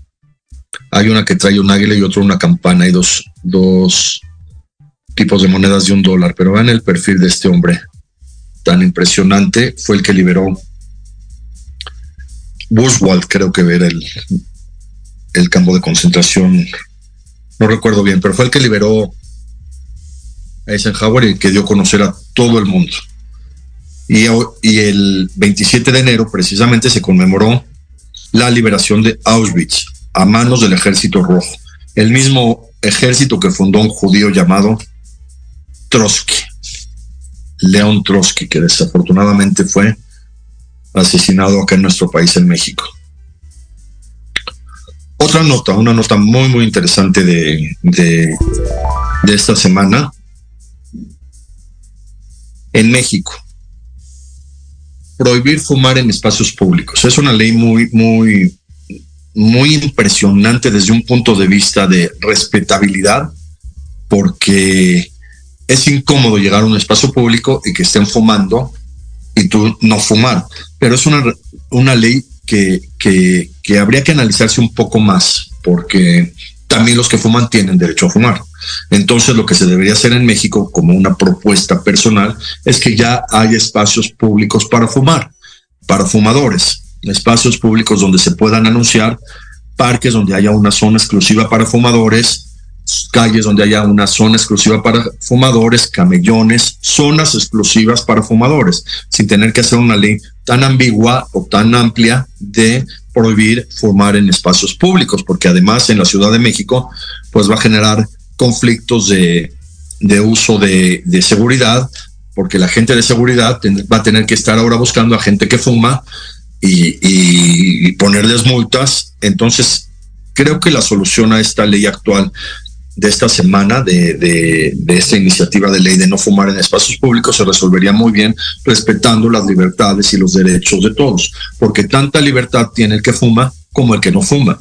Hay una que trae un águila y otra una campana. Hay dos, dos tipos de monedas de un dólar. Pero vean el perfil de este hombre tan impresionante. Fue el que liberó Bushwald, creo que era el, el campo de concentración. No recuerdo bien, pero fue el que liberó a Eisenhower y que dio a conocer a todo el mundo. Y, y el 27 de enero precisamente se conmemoró la liberación de Auschwitz a manos del ejército rojo, el mismo ejército que fundó un judío llamado Trotsky, León Trotsky, que desafortunadamente fue asesinado acá en nuestro país, en México. Otra nota, una nota muy, muy interesante de, de, de esta semana. En México, prohibir fumar en espacios públicos. Es una ley muy, muy, muy impresionante desde un punto de vista de respetabilidad, porque es incómodo llegar a un espacio público y que estén fumando y tú no fumar. Pero es una, una ley que, que, que habría que analizarse un poco más, porque también los que fuman tienen derecho a fumar. Entonces lo que se debería hacer en México como una propuesta personal es que ya hay espacios públicos para fumar, para fumadores espacios públicos donde se puedan anunciar, parques donde haya una zona exclusiva para fumadores, calles donde haya una zona exclusiva para fumadores, camellones, zonas exclusivas para fumadores, sin tener que hacer una ley tan ambigua o tan amplia de prohibir fumar en espacios públicos, porque además en la Ciudad de México pues va a generar conflictos de, de uso de, de seguridad, porque la gente de seguridad va a tener que estar ahora buscando a gente que fuma y, ponerles multas. Entonces, creo que la solución a esta ley actual de esta semana, de, de, esta iniciativa de ley de no fumar en espacios públicos, se resolvería muy bien respetando las libertades y los derechos de todos, porque tanta libertad tiene el que fuma como el que no fuma.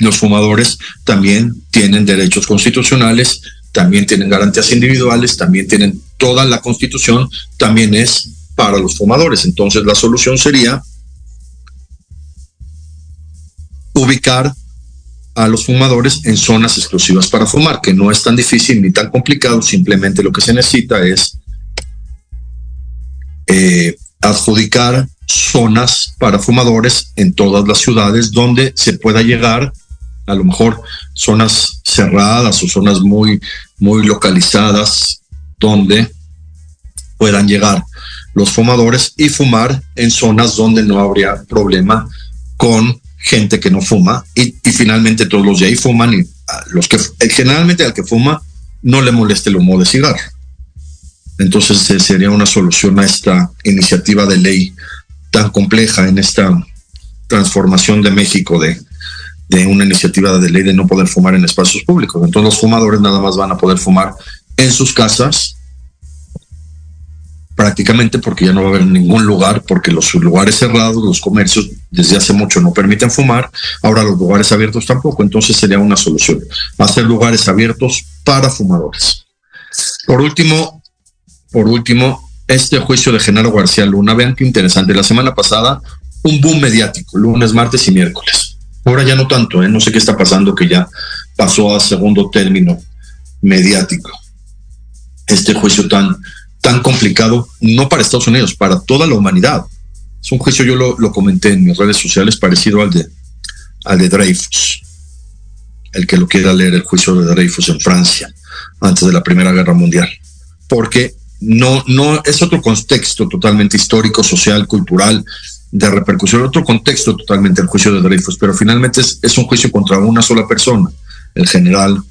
Los fumadores también tienen derechos constitucionales, también tienen garantías individuales, también tienen toda la constitución, también es para los fumadores. Entonces la solución sería ubicar a los fumadores en zonas exclusivas para fumar, que no es tan difícil ni tan complicado, simplemente lo que se necesita es eh, adjudicar zonas para fumadores en todas las ciudades donde se pueda llegar, a lo mejor zonas cerradas o zonas muy, muy localizadas donde puedan llegar los fumadores y fumar en zonas donde no habría problema con gente que no fuma y, finalmente todos los de ahí fuman y los que generalmente al que fuma no le moleste el humo de cigarro. Entonces eh, sería una solución a esta iniciativa de ley tan compleja en esta transformación de México de, de una iniciativa de ley de no poder fumar en espacios públicos. Entonces los fumadores nada más van a poder fumar en sus casas prácticamente porque ya no va a haber ningún lugar, porque los lugares cerrados, los comercios desde hace mucho no permiten fumar, ahora los lugares abiertos tampoco, entonces sería una solución, hacer lugares abiertos para fumadores. Por último, por último, este juicio de Genaro García Luna, vean qué interesante, la semana pasada un boom mediático, lunes, martes y miércoles. Ahora ya no tanto, ¿eh? no sé qué está pasando, que ya pasó a segundo término mediático. Este juicio tan tan complicado, no para Estados Unidos, para toda la humanidad. Es un juicio, yo lo, comenté en mis redes sociales, parecido al de, al de Dreyfus. El que lo quiera leer, el juicio de Dreyfus en Francia, antes de la Primera Guerra Mundial. Porque no, no es otro contexto totalmente histórico, social, cultural, de repercusión, otro contexto totalmente el juicio de Dreyfus, pero finalmente es, es un juicio contra una sola persona, el general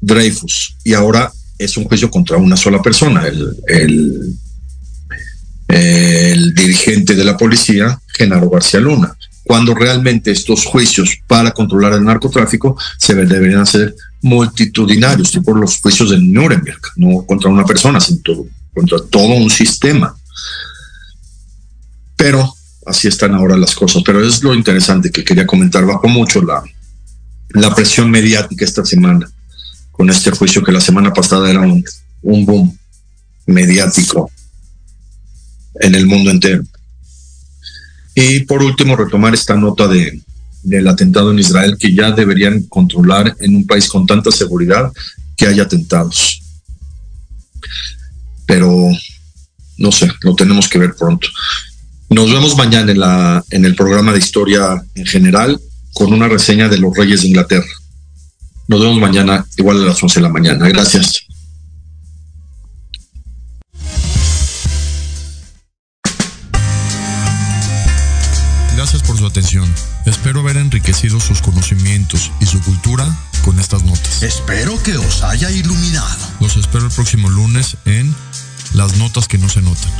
Dreyfus. Y ahora es un juicio contra una sola persona, el, el, dirigente de la policía, Genaro García Luna, cuando realmente estos juicios para controlar el narcotráfico se deberían hacer multitudinarios, tipo los juicios de Nuremberg, no contra una persona, sino contra todo un sistema. Pero así están ahora las cosas. Pero es lo interesante que quería comentar. Bajo mucho la, la presión mediática esta semana con este juicio que la semana pasada era un, boom mediático en el mundo entero. Y por último, retomar esta nota de, del atentado en Israel que ya deberían controlar en un país con tanta seguridad que haya atentados. Pero no sé, lo tenemos que ver pronto. Nos vemos mañana en, la, en el programa de historia en general con una reseña de los reyes de Inglaterra. Nos vemos mañana, igual a las 11 de la mañana. Gracias. Gracias por su atención. Espero haber enriquecido sus conocimientos y su cultura con estas notas. Espero que os haya iluminado. Los espero el próximo lunes en Las Notas que no se notan.